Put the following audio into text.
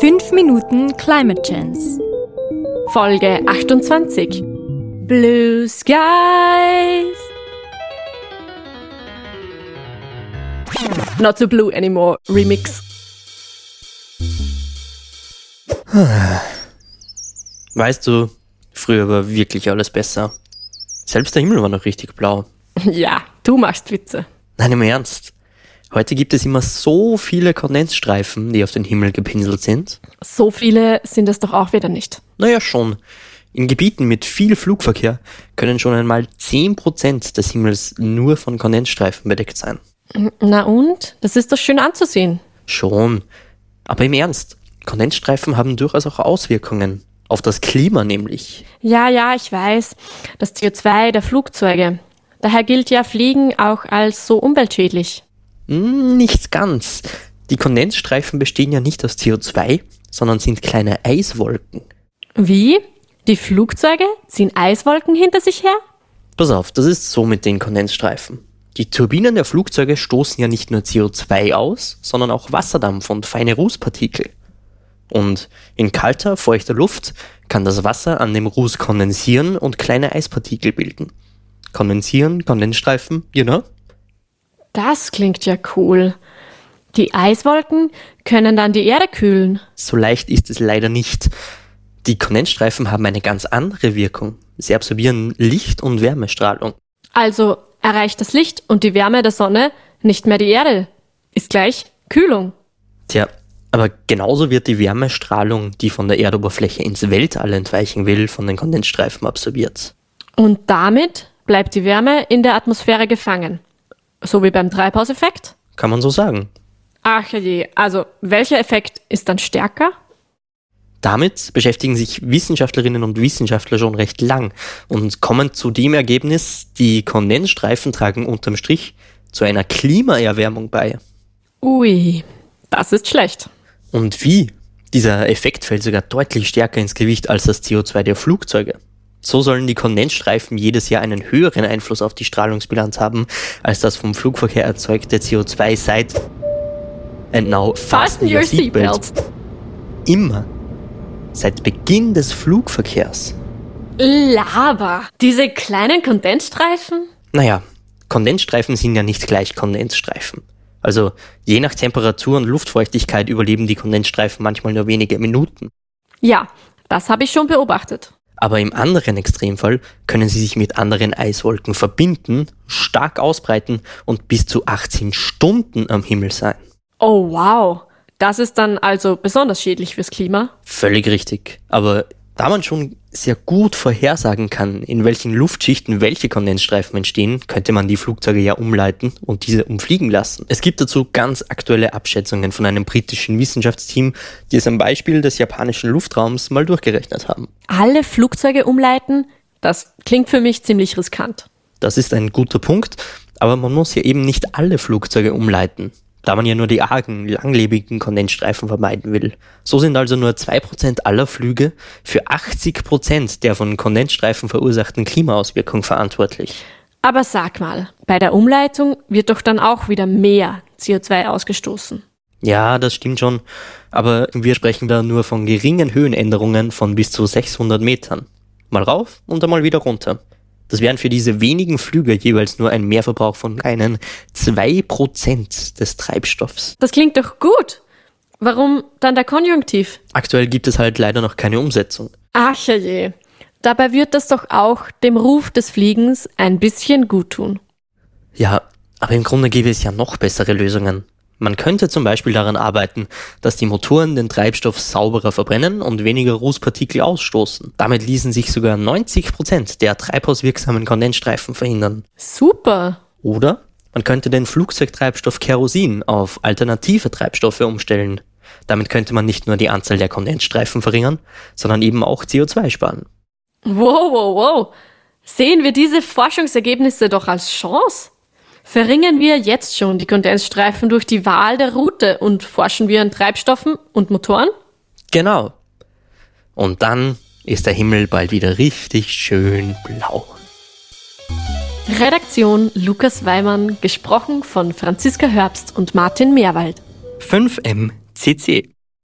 5 Minuten Climate Chance. Folge 28. Blue Skies. Not so blue anymore. Remix. Weißt du, früher war wirklich alles besser. Selbst der Himmel war noch richtig blau. Ja, du machst Witze. Nein, im Ernst. Heute gibt es immer so viele Kondensstreifen, die auf den Himmel gepinselt sind. So viele sind es doch auch wieder nicht. Naja, schon. In Gebieten mit viel Flugverkehr können schon einmal 10% des Himmels nur von Kondensstreifen bedeckt sein. Na und? Das ist doch schön anzusehen. Schon. Aber im Ernst, Kondensstreifen haben durchaus auch Auswirkungen. Auf das Klima nämlich. Ja, ja, ich weiß. Das CO2 der Flugzeuge. Daher gilt ja Fliegen auch als so umweltschädlich. Hm, nicht ganz. Die Kondensstreifen bestehen ja nicht aus CO2, sondern sind kleine Eiswolken. Wie? Die Flugzeuge ziehen Eiswolken hinter sich her? Pass auf, das ist so mit den Kondensstreifen. Die Turbinen der Flugzeuge stoßen ja nicht nur CO2 aus, sondern auch Wasserdampf und feine Rußpartikel. Und in kalter, feuchter Luft kann das Wasser an dem Ruß kondensieren und kleine Eispartikel bilden. Kondensieren, Kondensstreifen, you know? Das klingt ja cool. Die Eiswolken können dann die Erde kühlen. So leicht ist es leider nicht. Die Kondensstreifen haben eine ganz andere Wirkung. Sie absorbieren Licht- und Wärmestrahlung. Also erreicht das Licht und die Wärme der Sonne nicht mehr die Erde. Ist gleich Kühlung. Tja, aber genauso wird die Wärmestrahlung, die von der Erdoberfläche ins Weltall entweichen will, von den Kondensstreifen absorbiert. Und damit bleibt die Wärme in der Atmosphäre gefangen. So wie beim Treibhauseffekt? Kann man so sagen. Ach je, also welcher Effekt ist dann stärker? Damit beschäftigen sich Wissenschaftlerinnen und Wissenschaftler schon recht lang und kommen zu dem Ergebnis, die Kondensstreifen tragen unterm Strich zu einer Klimaerwärmung bei. Ui, das ist schlecht. Und wie? Dieser Effekt fällt sogar deutlich stärker ins Gewicht als das CO2 der Flugzeuge. So sollen die Kondensstreifen jedes Jahr einen höheren Einfluss auf die Strahlungsbilanz haben, als das vom Flugverkehr erzeugte CO2 seit And now fasten your seatbelts. Immer. Seit Beginn des Flugverkehrs. Laber. Diese kleinen Kondensstreifen? Naja, Kondensstreifen sind ja nicht gleich Kondensstreifen. Also je nach Temperatur und Luftfeuchtigkeit überleben die Kondensstreifen manchmal nur wenige Minuten. Ja, das habe ich schon beobachtet. Aber im anderen Extremfall können sie sich mit anderen Eiswolken verbinden, stark ausbreiten und bis zu 18 Stunden am Himmel sein. Oh wow. Das ist dann also besonders schädlich fürs Klima? Völlig richtig. Aber da man schon sehr gut vorhersagen kann, in welchen Luftschichten welche Kondensstreifen entstehen, könnte man die Flugzeuge ja umleiten und diese umfliegen lassen. Es gibt dazu ganz aktuelle Abschätzungen von einem britischen Wissenschaftsteam, die es am Beispiel des japanischen Luftraums mal durchgerechnet haben. Alle Flugzeuge umleiten? Das klingt für mich ziemlich riskant. Das ist ein guter Punkt, aber man muss ja eben nicht alle Flugzeuge umleiten da man ja nur die argen, langlebigen Kondensstreifen vermeiden will. So sind also nur 2% aller Flüge für 80% der von Kondensstreifen verursachten Klimaauswirkungen verantwortlich. Aber sag mal, bei der Umleitung wird doch dann auch wieder mehr CO2 ausgestoßen. Ja, das stimmt schon, aber wir sprechen da nur von geringen Höhenänderungen von bis zu 600 Metern. Mal rauf und einmal wieder runter. Das wären für diese wenigen Flüge jeweils nur ein Mehrverbrauch von keinen 2% des Treibstoffs. Das klingt doch gut. Warum dann der Konjunktiv? Aktuell gibt es halt leider noch keine Umsetzung. Ach je. Dabei wird das doch auch dem Ruf des Fliegens ein bisschen gut tun. Ja, aber im Grunde gäbe es ja noch bessere Lösungen. Man könnte zum Beispiel daran arbeiten, dass die Motoren den Treibstoff sauberer verbrennen und weniger Rußpartikel ausstoßen. Damit ließen sich sogar 90 Prozent der treibhauswirksamen Kondensstreifen verhindern. Super. Oder man könnte den Flugzeugtreibstoff Kerosin auf alternative Treibstoffe umstellen. Damit könnte man nicht nur die Anzahl der Kondensstreifen verringern, sondern eben auch CO2 sparen. Wow, wow, wow. Sehen wir diese Forschungsergebnisse doch als Chance? Verringern wir jetzt schon die Kondensstreifen durch die Wahl der Route und forschen wir an Treibstoffen und Motoren? Genau. Und dann ist der Himmel bald wieder richtig schön blau. Redaktion Lukas Weimann, gesprochen von Franziska Herbst und Martin Meerwald. 5M CC